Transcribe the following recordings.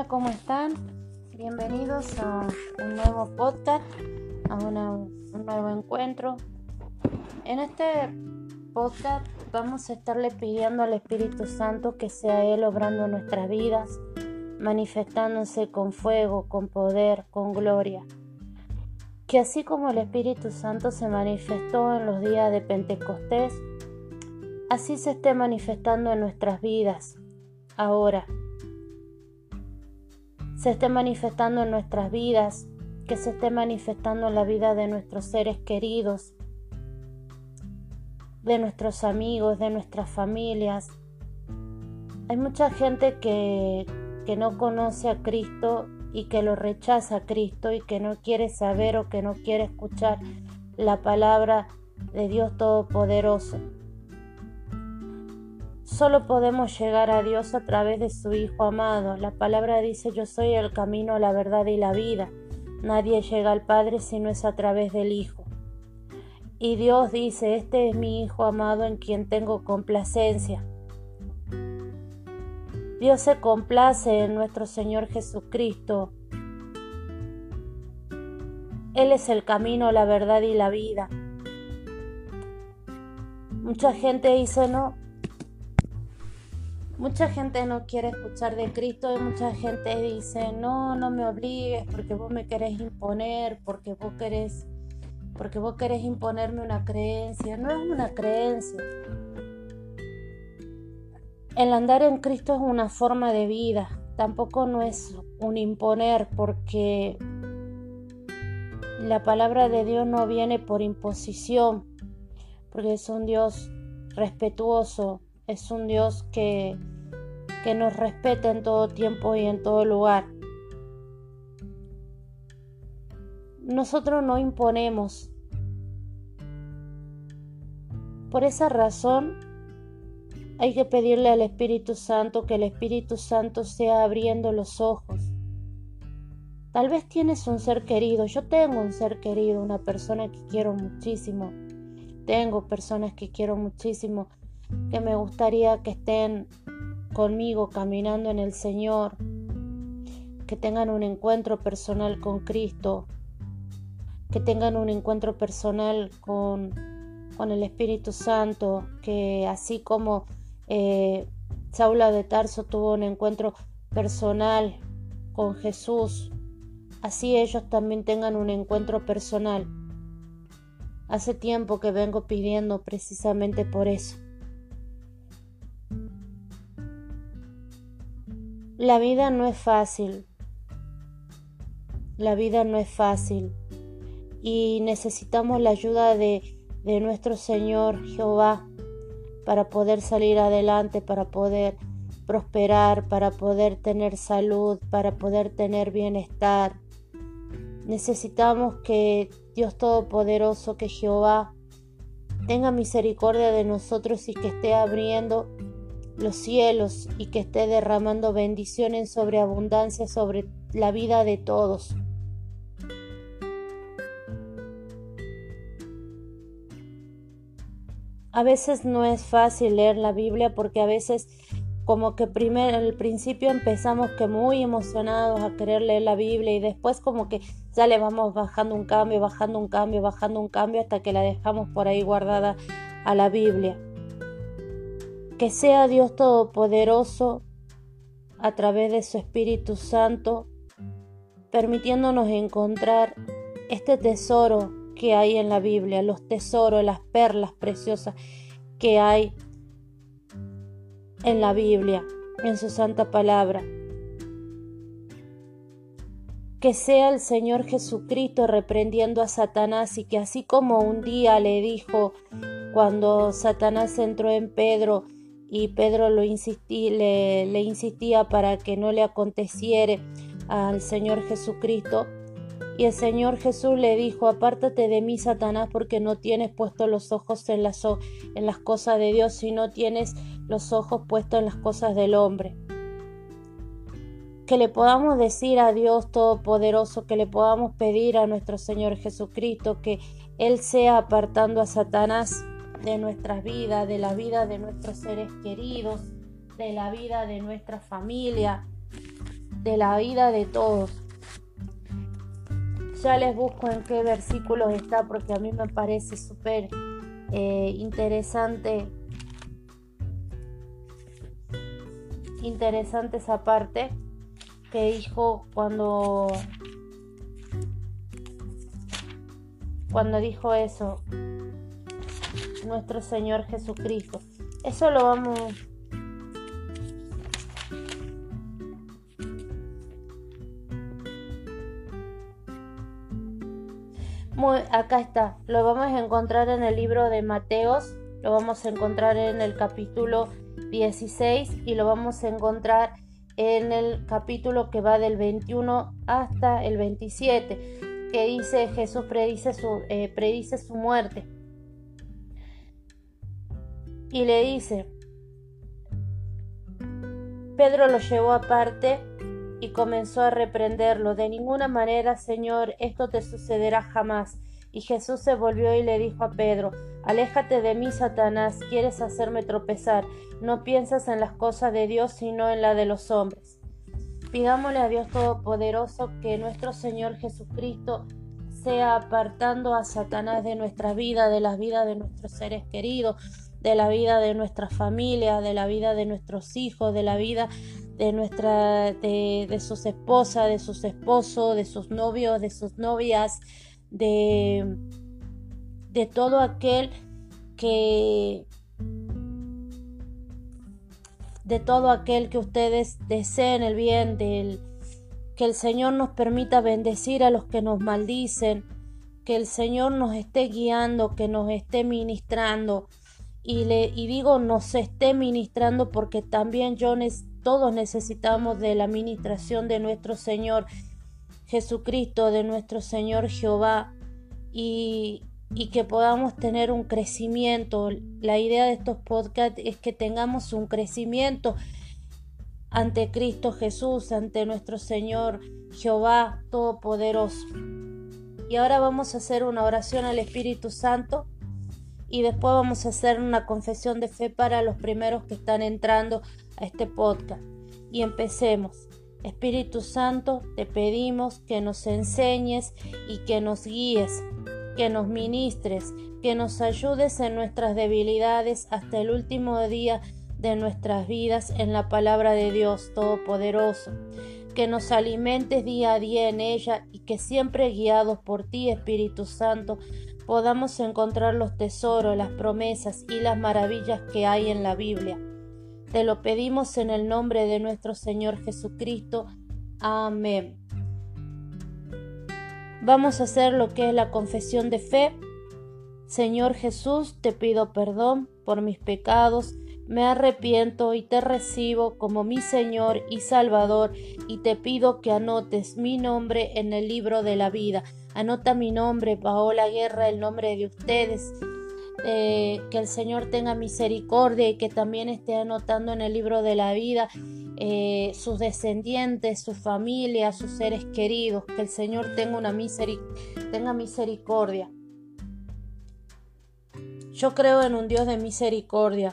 Hola, ¿cómo están? Bienvenidos a un nuevo podcast, a un nuevo encuentro. En este podcast vamos a estarle pidiendo al Espíritu Santo que sea Él obrando nuestras vidas, manifestándose con fuego, con poder, con gloria. Que así como el Espíritu Santo se manifestó en los días de Pentecostés, así se esté manifestando en nuestras vidas, ahora. Se esté manifestando en nuestras vidas, que se esté manifestando en la vida de nuestros seres queridos, de nuestros amigos, de nuestras familias. Hay mucha gente que, que no conoce a Cristo y que lo rechaza a Cristo y que no quiere saber o que no quiere escuchar la palabra de Dios Todopoderoso. Solo podemos llegar a Dios a través de su Hijo amado. La palabra dice yo soy el camino, la verdad y la vida. Nadie llega al Padre si no es a través del Hijo. Y Dios dice, este es mi Hijo amado en quien tengo complacencia. Dios se complace en nuestro Señor Jesucristo. Él es el camino, la verdad y la vida. Mucha gente dice, no, Mucha gente no quiere escuchar de Cristo y mucha gente dice, no, no me obligues porque vos me querés imponer, porque vos querés, porque vos querés imponerme una creencia. No es una creencia. El andar en Cristo es una forma de vida, tampoco no es un imponer porque la palabra de Dios no viene por imposición, porque es un Dios respetuoso, es un Dios que, que nos respeta en todo tiempo y en todo lugar. Nosotros no imponemos. Por esa razón hay que pedirle al Espíritu Santo que el Espíritu Santo sea abriendo los ojos. Tal vez tienes un ser querido, yo tengo un ser querido, una persona que quiero muchísimo. Tengo personas que quiero muchísimo que me gustaría que estén conmigo caminando en el Señor, que tengan un encuentro personal con Cristo, que tengan un encuentro personal con, con el Espíritu Santo, que así como eh, Saula de Tarso tuvo un encuentro personal con Jesús, así ellos también tengan un encuentro personal. Hace tiempo que vengo pidiendo precisamente por eso. La vida no es fácil. La vida no es fácil. Y necesitamos la ayuda de, de nuestro Señor Jehová para poder salir adelante, para poder prosperar, para poder tener salud, para poder tener bienestar. Necesitamos que Dios Todopoderoso, que Jehová tenga misericordia de nosotros y que esté abriendo los cielos y que esté derramando bendiciones sobre abundancia sobre la vida de todos. A veces no es fácil leer la Biblia porque a veces como que primero al principio empezamos que muy emocionados a querer leer la Biblia y después como que ya le vamos bajando un cambio, bajando un cambio, bajando un cambio hasta que la dejamos por ahí guardada a la Biblia. Que sea Dios Todopoderoso a través de su Espíritu Santo, permitiéndonos encontrar este tesoro que hay en la Biblia, los tesoros, las perlas preciosas que hay en la Biblia, en su santa palabra. Que sea el Señor Jesucristo reprendiendo a Satanás y que así como un día le dijo cuando Satanás entró en Pedro, y Pedro le, insistía para que no le aconteciere al Señor Jesucristo. Y el Señor Jesús le dijo, apártate de mí, Satanás, porque no tienes puesto los ojos en las, en las cosas de Dios, sino tienes los ojos puestos en las cosas del hombre. Que le podamos decir a Dios Todopoderoso, que le podamos pedir a nuestro Señor Jesucristo que Él sea apartando a Satanás de nuestras vidas, de la vida de nuestros seres queridos, de la vida de nuestra familia, de la vida de todos. Ya les busco en qué versículos está porque a mí me parece súper eh, interesante interesante esa parte que dijo cuando cuando dijo eso nuestro Señor Jesucristo. Eso lo vamos Muy, acá está, lo vamos a encontrar en el libro de Mateos, lo vamos a encontrar en el capítulo 16 y lo vamos a encontrar en el capítulo que va del 21 hasta el 27, que dice Jesús predice su, eh, predice su muerte. Y le dice, Pedro lo llevó aparte y comenzó a reprenderlo. De ninguna manera, Señor, esto te sucederá jamás. Y Jesús se volvió y le dijo a Pedro, Aléjate de mí, Satanás, quieres hacerme tropezar. No piensas en las cosas de Dios, sino en la de los hombres. Pidámosle a Dios Todopoderoso que nuestro Señor Jesucristo sea apartando a Satanás de nuestra vida, de la vida de nuestros seres queridos, de la vida de nuestra familia, de la vida de nuestros hijos, de la vida de nuestra de, de sus esposas, de sus esposos, de sus novios, de sus novias, de, de todo aquel que de todo aquel que ustedes deseen el bien del que el Señor nos permita bendecir a los que nos maldicen, que el Señor nos esté guiando, que nos esté ministrando y le y digo nos esté ministrando porque también yo todos necesitamos de la ministración de nuestro Señor Jesucristo, de nuestro Señor Jehová, y, y que podamos tener un crecimiento. La idea de estos podcasts es que tengamos un crecimiento ante Cristo Jesús, ante nuestro Señor Jehová Todopoderoso. Y ahora vamos a hacer una oración al Espíritu Santo y después vamos a hacer una confesión de fe para los primeros que están entrando a este podcast. Y empecemos. Espíritu Santo, te pedimos que nos enseñes y que nos guíes, que nos ministres, que nos ayudes en nuestras debilidades hasta el último día de nuestras vidas en la palabra de Dios Todopoderoso, que nos alimentes día a día en ella y que siempre guiados por ti, Espíritu Santo, podamos encontrar los tesoros, las promesas y las maravillas que hay en la Biblia. Te lo pedimos en el nombre de nuestro Señor Jesucristo. Amén. Vamos a hacer lo que es la confesión de fe. Señor Jesús, te pido perdón por mis pecados, me arrepiento y te recibo como mi Señor y Salvador y te pido que anotes mi nombre en el libro de la vida. Anota mi nombre, Paola Guerra, el nombre de ustedes eh, que el Señor tenga misericordia y que también esté anotando en el libro de la vida eh, sus descendientes, su familia, sus seres queridos, que el Señor tenga, una tenga misericordia. Yo creo en un Dios de misericordia.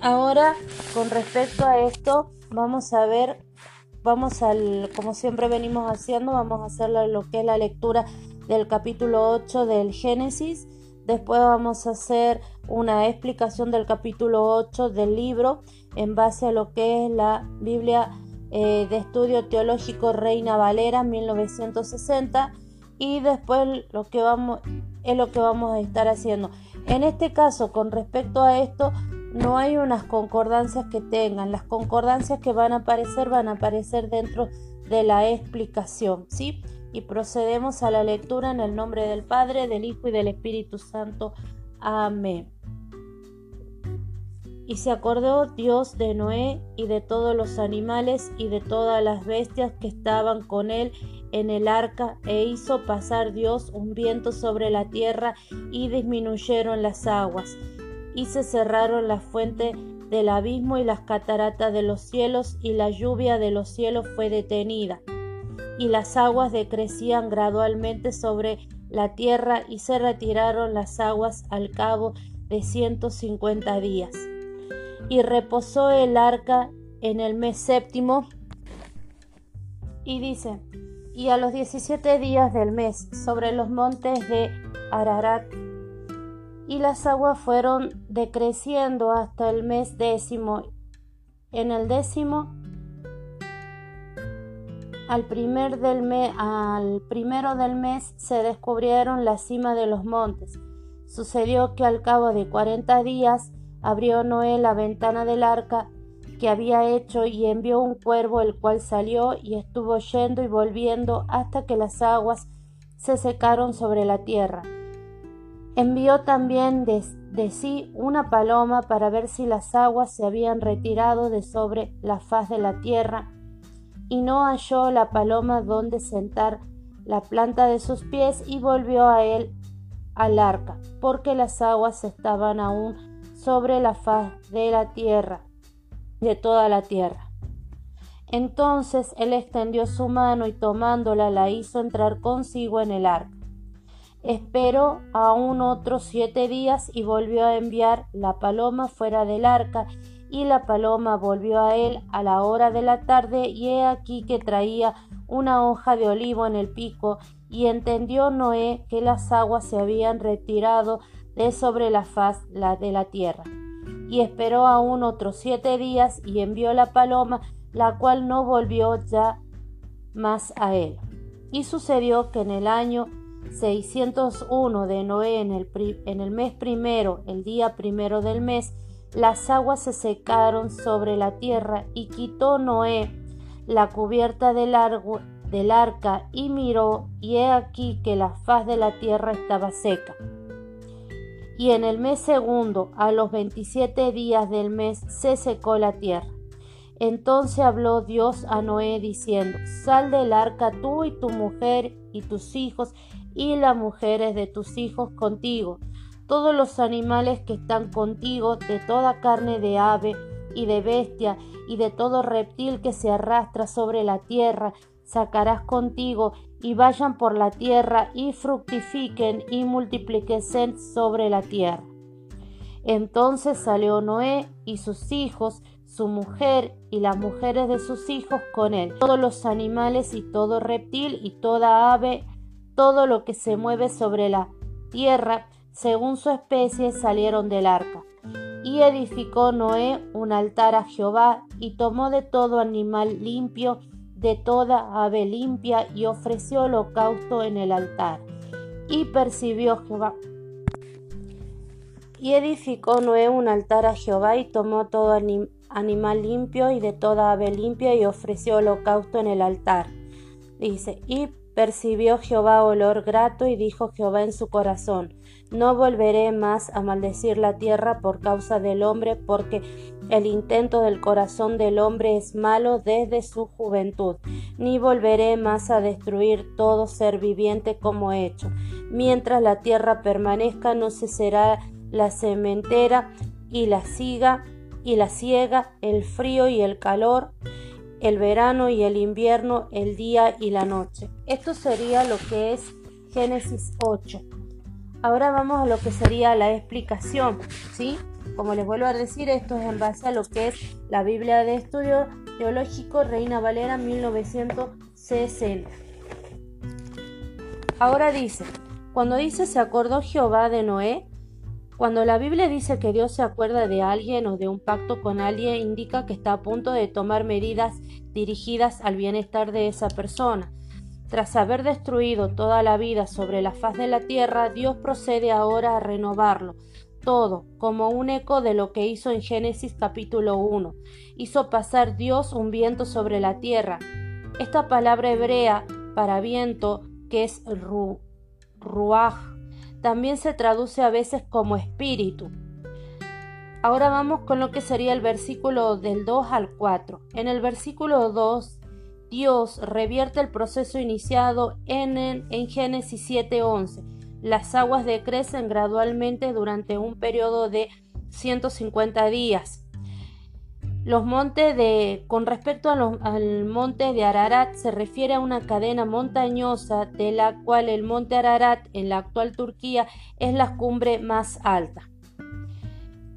Ahora, con respecto a esto, vamos a ver, vamos al, como siempre venimos haciendo, vamos a hacer lo que es la lectura del capítulo 8 del Génesis. Después vamos a hacer una explicación del capítulo 8 del libro en base a lo que es la Biblia eh, de Estudio Teológico Reina Valera 1960 y después lo que vamos es lo que vamos a estar haciendo. En este caso, con respecto a esto, no hay unas concordancias que tengan. Las concordancias que van a aparecer van a aparecer dentro de la explicación, ¿sí? y procedemos a la lectura en el nombre del Padre, del Hijo y del Espíritu Santo. Amén. Y se acordó Dios de Noé y de todos los animales y de todas las bestias que estaban con él en el arca, e hizo pasar Dios un viento sobre la tierra y disminuyeron las aguas, y se cerraron las fuentes del abismo y las cataratas de los cielos, y la lluvia de los cielos fue detenida y las aguas decrecían gradualmente sobre la tierra y se retiraron las aguas al cabo de ciento cincuenta días. y reposó el arca en el mes séptimo. Y dice, y a los diecisiete días del mes, sobre los montes de Ararat, y las aguas fueron decreciendo hasta el mes décimo. En el décimo, al, primer del al primero del mes se descubrieron la cima de los montes. Sucedió que al cabo de cuarenta días abrió Noé la ventana del arca que había hecho y envió un cuervo el cual salió y estuvo yendo y volviendo hasta que las aguas se secaron sobre la tierra. Envió también de, sí una paloma para ver si las aguas se habían retirado de sobre la faz de la tierra, y no halló la paloma donde sentar la planta de sus pies y volvió a él al arca, porque las aguas estaban aún sobre la faz de la tierra de toda la tierra. Entonces él extendió su mano y tomándola la hizo entrar consigo en el arca. Esperó aún otros siete días y volvió a enviar la paloma fuera del arca, y la paloma volvió a él a la hora de la tarde, y he aquí que traía una hoja de olivo en el pico, y entendió Noé que las aguas se habían retirado de sobre la faz de la tierra y esperó aún otros siete días y envió la paloma, la cual no volvió ya más a él. Y sucedió que en el año 601 de Noé, en el, en el mes primero, el día primero del mes, las aguas se secaron sobre la tierra y quitó Noé la cubierta del, del arca y miró, y he aquí que la faz de la tierra estaba seca y en el mes segundo, a los veintisiete días del mes, se secó la tierra. Entonces habló Dios a Noé diciendo, Sal del arca tú y tu mujer y tus hijos y las mujeres de tus hijos contigo, todos los animales que están contigo, de toda carne de ave y de bestia y de todo reptil que se arrastra sobre la tierra, sacarás contigo y vayan por la tierra y fructifiquen y multipliquen sobre la tierra. Entonces salió Noé y sus hijos, su mujer y las mujeres de sus hijos con él, todos los animales y todo reptil y toda ave, todo lo que se mueve sobre la tierra, según su especie, salieron del arca. Y edificó Noé un altar a Jehová y tomó de todo animal limpio de toda ave limpia y ofreció holocausto en el altar. Y percibió Jehová. Y edificó Noé un altar a Jehová y tomó todo animal limpio y de toda ave limpia y ofreció holocausto en el altar. Dice, y percibió Jehová olor grato y dijo Jehová en su corazón, no volveré más a maldecir la tierra por causa del hombre, porque el intento del corazón del hombre es malo desde su juventud, ni volveré más a destruir todo ser viviente como he hecho. Mientras la tierra permanezca, no cesará la cementera y la siga y la ciega, el frío y el calor, el verano y el invierno, el día y la noche. Esto sería lo que es Génesis 8. Ahora vamos a lo que sería la explicación, ¿sí? Como les vuelvo a decir, esto es en base a lo que es la Biblia de Estudio Teológico Reina Valera 1960. Ahora dice, cuando dice se acordó Jehová de Noé, cuando la Biblia dice que Dios se acuerda de alguien o de un pacto con alguien, indica que está a punto de tomar medidas dirigidas al bienestar de esa persona. Tras haber destruido toda la vida sobre la faz de la tierra, Dios procede ahora a renovarlo todo, como un eco de lo que hizo en Génesis capítulo 1. Hizo pasar Dios un viento sobre la tierra. Esta palabra hebrea para viento, que es ru, también se traduce a veces como espíritu. Ahora vamos con lo que sería el versículo del 2 al 4. En el versículo 2 Dios revierte el proceso iniciado en, en Génesis 7:11. Las aguas decrecen gradualmente durante un periodo de 150 días. Los montes de, con respecto al monte de Ararat, se refiere a una cadena montañosa de la cual el monte Ararat en la actual Turquía es la cumbre más alta.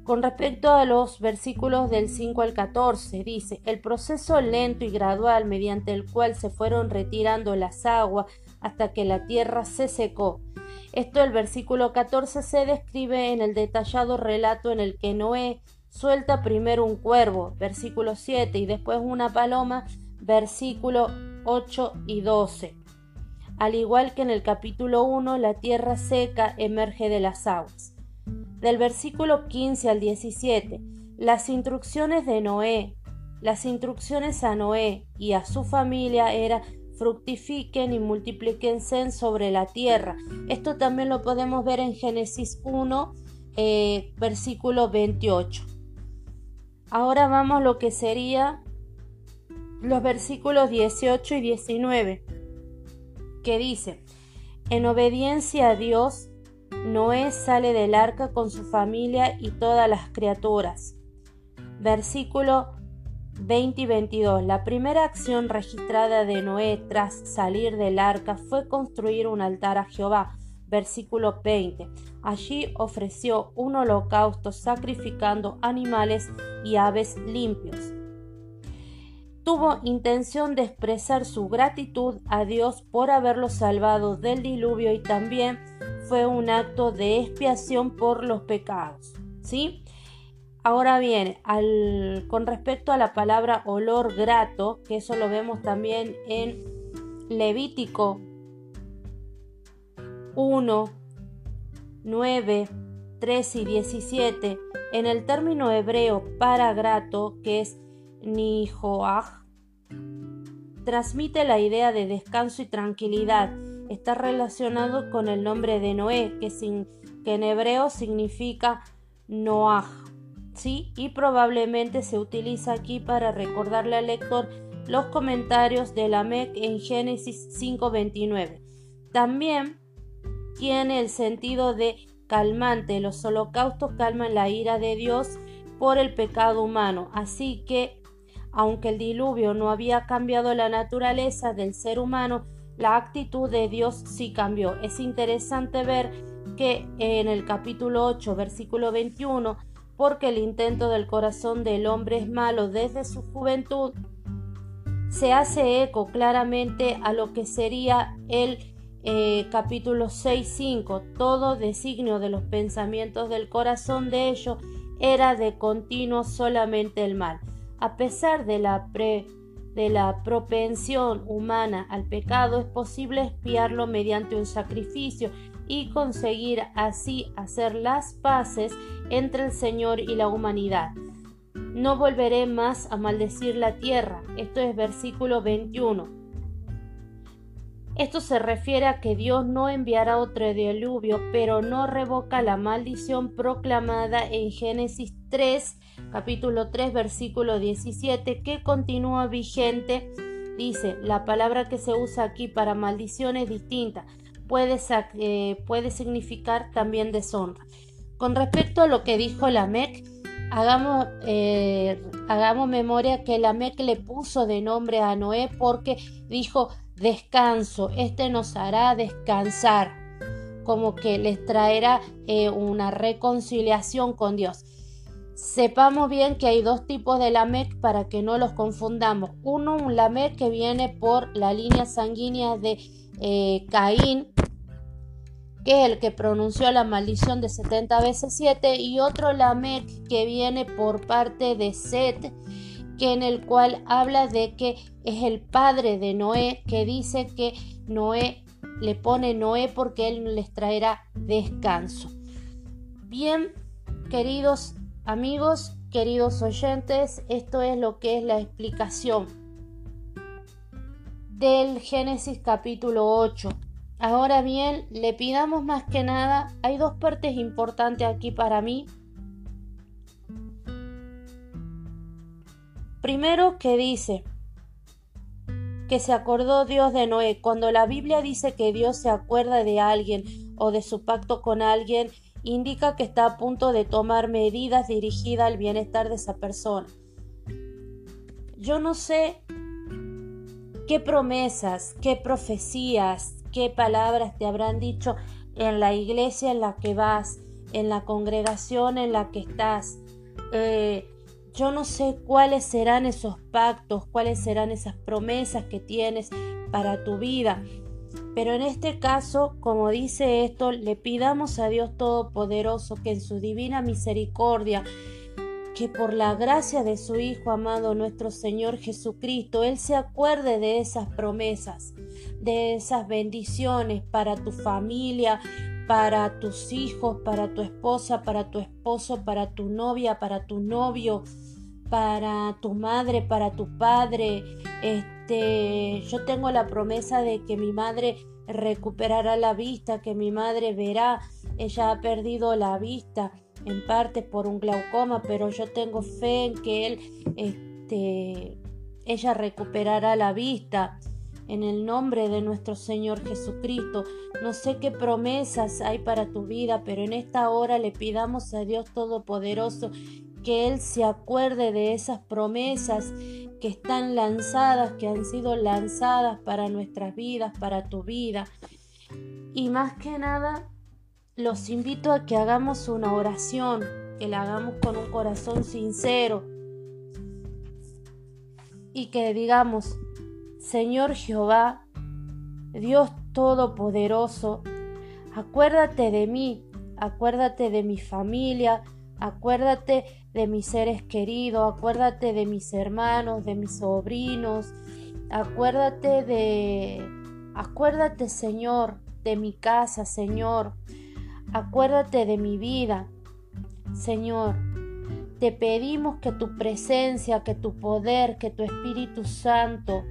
Con respecto a los versículos del 5 al 14, dice, el proceso lento y gradual mediante el cual se fueron retirando las aguas hasta que la tierra se secó. Esto el versículo 14 se describe en el detallado relato en el que Noé suelta primero un cuervo, versículo 7, y después una paloma, versículo 8 y 12. Al igual que en el capítulo 1, la tierra seca emerge de las aguas. Del versículo 15 al 17, las instrucciones de Noé, las instrucciones a Noé y a su familia era fructifiquen y multiplíquense sobre la tierra. Esto también lo podemos ver en Génesis 1, eh, versículo 28. Ahora vamos lo que sería los versículos 18 y 19, que dice, en obediencia a Dios, Noé sale del arca con su familia y todas las criaturas. Versículo 20 y 22. La primera acción registrada de Noé tras salir del arca fue construir un altar a Jehová. Versículo 20. Allí ofreció un holocausto sacrificando animales y aves limpios. Tuvo intención de expresar su gratitud a Dios por haberlo salvado del diluvio y también fue un acto de expiación por los pecados. ¿Sí? Ahora bien, con respecto a la palabra olor grato, que eso lo vemos también en Levítico 1, 9, 13 y 17, en el término hebreo para grato, que es nihoach, transmite la idea de descanso y tranquilidad está relacionado con el nombre de Noé, que, en hebreo significa Noah. ¿sí? Y probablemente se utiliza aquí para recordarle al lector los comentarios de Lamec en Génesis 5:29. También tiene el sentido de calmante. Los holocaustos calman la ira de Dios por el pecado humano. Así que, aunque el diluvio no había cambiado la naturaleza del ser humano, la actitud de Dios sí cambió. Es interesante ver que en el capítulo 8, versículo 21, porque el intento del corazón del hombre es malo desde su juventud, se hace eco claramente a lo que sería el eh, capítulo 6, 5. Todo designio de los pensamientos del corazón de ellos era de continuo solamente el mal. A pesar de la pre de la propensión humana al pecado es posible espiarlo mediante un sacrificio y conseguir así hacer las paces entre el Señor y la humanidad. No volveré más a maldecir la tierra. Esto es versículo 21. Esto se refiere a que Dios no enviará otro diluvio, pero no revoca la maldición proclamada en Génesis 3 capítulo 3, versículo 17, que continúa vigente. Dice, la palabra que se usa aquí para maldición es distinta, puede, eh, significar también deshonra. Con respecto a lo que dijo la MEC, hagamos, eh, hagamos memoria que la MEC le puso de nombre a Noé porque dijo descanso, este nos hará descansar, como que les traerá eh, una reconciliación con Dios. Sepamos bien que hay dos tipos de Lamec para que no los confundamos. Uno, un Lamec que viene por la línea sanguínea de eh, Caín, que es el que pronunció la maldición de 70 veces 7, y otro Lamec que viene por parte de Set, que en el cual habla de que es el padre de Noé, que dice que Noé le pone Noé porque él les traerá descanso. Bien, queridos Amigos, queridos oyentes, esto es lo que es la explicación del Génesis capítulo 8. Ahora bien, le pidamos más que nada, hay dos partes importantes aquí para mí. Primero que dice que se acordó Dios de Noé. Cuando la Biblia dice que Dios se acuerda de alguien o de su pacto con alguien, indica que está a punto de tomar medidas dirigidas al bienestar de esa persona. Yo no sé qué promesas, qué profecías, qué palabras te habrán dicho en la iglesia en la que vas, en la congregación en la que estás. Eh, yo no sé cuáles serán esos pactos, cuáles serán esas promesas que tienes para tu vida. Pero en este caso, como dice esto, le pidamos a Dios Todopoderoso que en su divina misericordia, que por la gracia de su Hijo amado nuestro Señor Jesucristo, Él se acuerde de esas promesas, de esas bendiciones para tu familia, para tus hijos, para tu esposa, para tu esposo, para tu novia, para tu novio, para tu madre, para tu padre. Este, yo tengo la promesa de que mi madre recuperará la vista, que mi madre verá. Ella ha perdido la vista en parte por un glaucoma, pero yo tengo fe en que él, este, ella recuperará la vista en el nombre de nuestro Señor Jesucristo. No sé qué promesas hay para tu vida, pero en esta hora le pidamos a Dios Todopoderoso que Él se acuerde de esas promesas que están lanzadas, que han sido lanzadas para nuestras vidas, para tu vida. Y más que nada, los invito a que hagamos una oración, que la hagamos con un corazón sincero y que digamos, Señor Jehová, Dios Todopoderoso, acuérdate de mí, acuérdate de mi familia, acuérdate de mis seres queridos, acuérdate de mis hermanos, de mis sobrinos, acuérdate de, acuérdate Señor, de mi casa, Señor, acuérdate de mi vida, Señor. Te pedimos que tu presencia, que tu poder, que tu Espíritu Santo,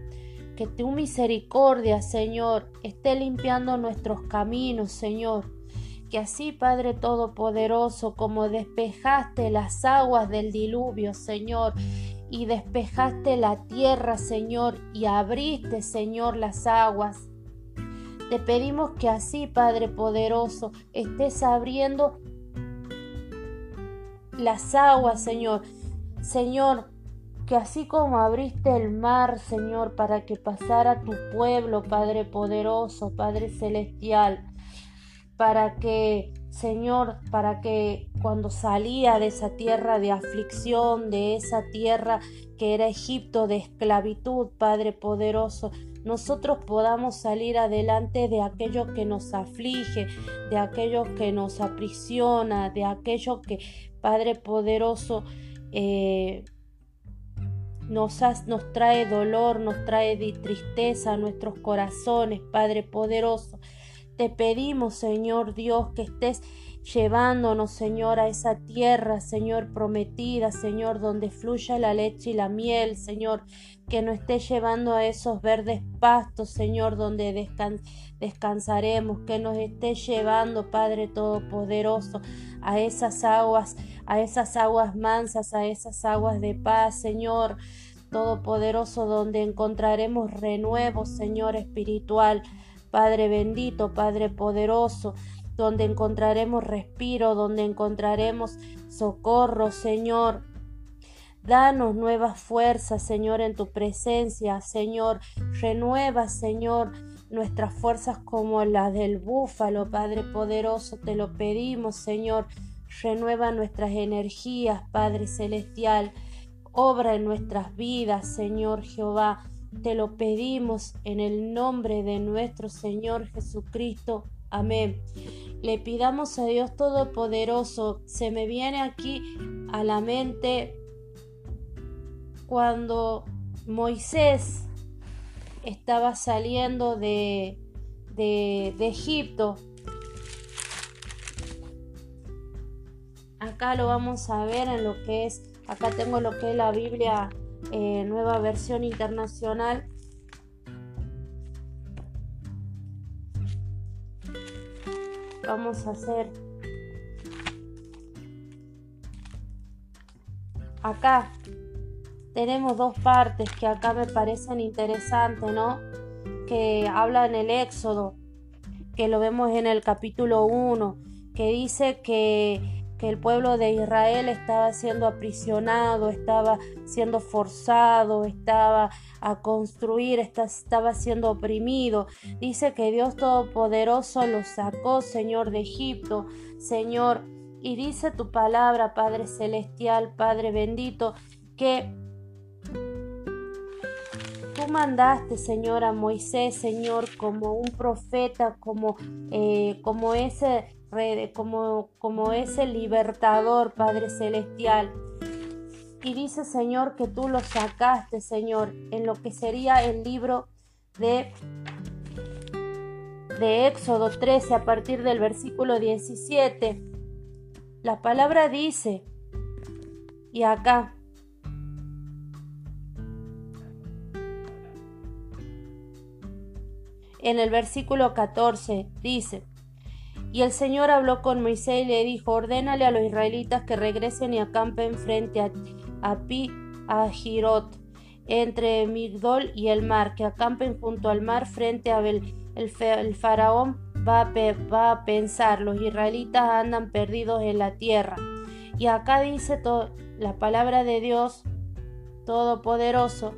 que tu misericordia, Señor, esté limpiando nuestros caminos, Señor. Que así, Padre Todopoderoso, como despejaste las aguas del diluvio, Señor, y despejaste la tierra, Señor, y abriste, Señor, las aguas. Te pedimos que así, Padre Poderoso, estés abriendo las aguas, Señor. Señor, que así como abriste el mar, Señor, para que pasara tu pueblo, Padre poderoso, Padre celestial, para que, Señor, para que cuando salía de esa tierra de aflicción, de esa tierra que era Egipto de esclavitud, Padre poderoso, nosotros podamos salir adelante de aquello que nos aflige, de aquello que nos aprisiona, de aquello que, Padre poderoso, eh, nos, trae dolor, nos trae tristeza a nuestros corazones, Padre poderoso. Te pedimos, Señor Dios, que estés llevándonos, Señor, a esa tierra, Señor, prometida, Señor, donde fluya la leche y la miel, Señor, que nos estés llevando a esos verdes pastos, Señor, donde descansaremos, que nos estés llevando, Padre Todopoderoso, a esas aguas, a esas aguas mansas, a esas aguas de paz, Señor. Todopoderoso, donde encontraremos renuevo, Señor espiritual, Padre bendito, Padre poderoso, donde encontraremos respiro, donde encontraremos socorro, Señor. Danos nuevas fuerzas, Señor, en tu presencia, Señor. Renueva, Señor, nuestras fuerzas como las del búfalo, Padre poderoso, te lo pedimos, Señor. Renueva nuestras energías, Padre celestial. Obra en nuestras vidas, Señor Jehová. Te lo pedimos en el nombre de nuestro Señor Jesucristo. Amén. Le pidamos a Dios Todopoderoso. Se me viene aquí a la mente cuando Moisés estaba saliendo de, de, Egipto. Acá lo vamos a ver en lo que es, acá tengo lo que es la Biblia eh, nueva versión internacional. Vamos a hacer acá tenemos dos partes que acá me parecen interesantes, ¿no? Que habla en el Éxodo, que lo vemos en el capítulo 1, que dice que que el pueblo de Israel estaba siendo aprisionado, estaba siendo forzado, estaba a construir, estaba siendo oprimido. Dice que Dios Todopoderoso los sacó, Señor, de Egipto, Señor, Y dice tu palabra, Padre Celestial, Padre bendito, que tú mandaste, Señor, a Moisés, Señor, como un profeta, como, eh, como, ese, como, como ese libertador, Padre Celestial. Y dice, Señor, que tú lo sacaste, Señor, en lo que sería el libro de, de Éxodo 13 a partir del versículo 17. La palabra dice, y acá, en el versículo 14 dice, y el Señor habló con Moisés y le dijo, ordénale a los israelitas que regresen y acampen frente a, Pi, a Girot, entre Migdol y el mar, que acampen junto al mar frente a Bel. El, faraón va a, pensar, los israelitas andan perdidos en la tierra. Y acá dice la palabra de Dios Todopoderoso,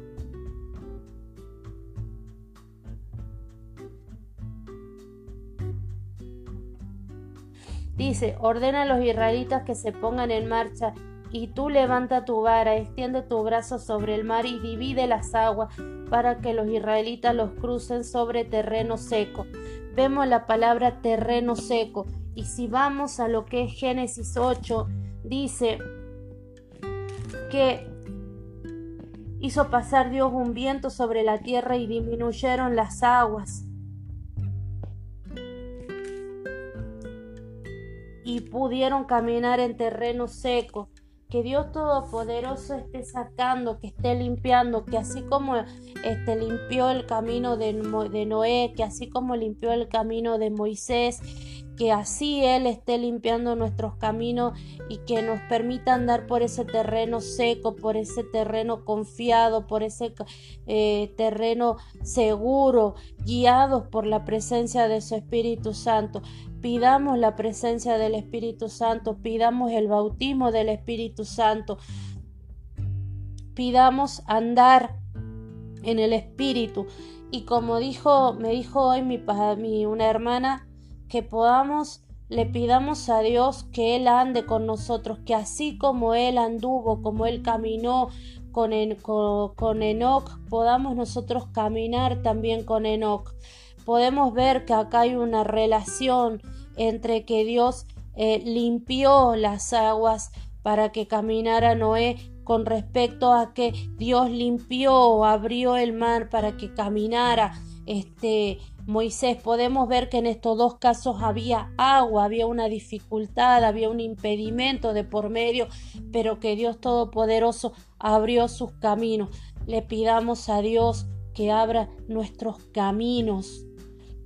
Dice, ordena a los israelitas que se pongan en marcha, y tú levanta tu vara, extiende tu brazo sobre el mar y divide las aguas para que los israelitas los crucen sobre terreno seco. Vemos la palabra terreno seco. Y si vamos a lo que es Génesis 8, dice que hizo pasar Dios un viento sobre la tierra y disminuyeron las aguas. Y pudieron caminar en terreno seco. Que Dios Todopoderoso esté sacando, que esté limpiando, que así como este, limpió el camino de, de Noé, que así como limpió el camino de Moisés, que así Él esté limpiando nuestros caminos y que nos permita andar por ese terreno seco, por ese terreno confiado, por ese eh, terreno seguro, guiados por la presencia de su Espíritu Santo. Pidamos la presencia del Espíritu Santo, pidamos el bautismo del Espíritu Santo, pidamos andar en el Espíritu. Y como dijo, me dijo hoy mi, mi una hermana, que podamos le pidamos a Dios que Él ande con nosotros, que así como Él anduvo, como Él caminó con, con, Enoch, podamos nosotros caminar también con Enoch. Podemos ver que acá hay una relación entre que Dios eh, limpió las aguas para que caminara Noé con respecto a que Dios limpió abrió el mar para que caminara este Moisés, podemos ver que en estos dos casos había agua, había una dificultad, había un impedimento de por medio, pero que Dios Todopoderoso abrió sus caminos. Le pidamos a Dios que abra nuestros caminos,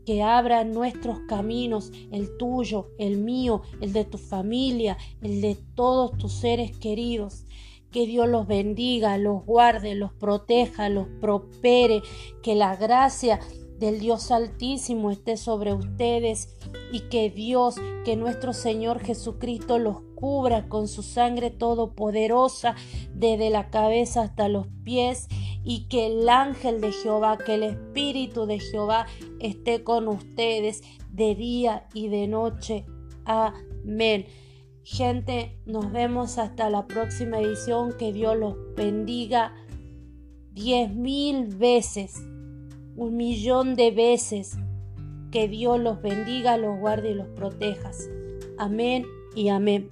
que abra nuestros caminos, el tuyo, el mío, el de tu familia, el de todos tus seres queridos. Que Dios los bendiga, los guarde, los proteja, los prospere, que la gracia del Dios Altísimo esté sobre ustedes y que Dios, que nuestro Señor Jesucristo los cubra con su sangre todopoderosa desde la cabeza hasta los pies y que el ángel de Jehová, que el Espíritu de Jehová esté con ustedes de día y de noche. Amén. Gente, nos vemos hasta la próxima edición. Que Dios los bendiga diez mil veces un millón de veces. Que Dios los bendiga, los guarde y los proteja. Amén y amén.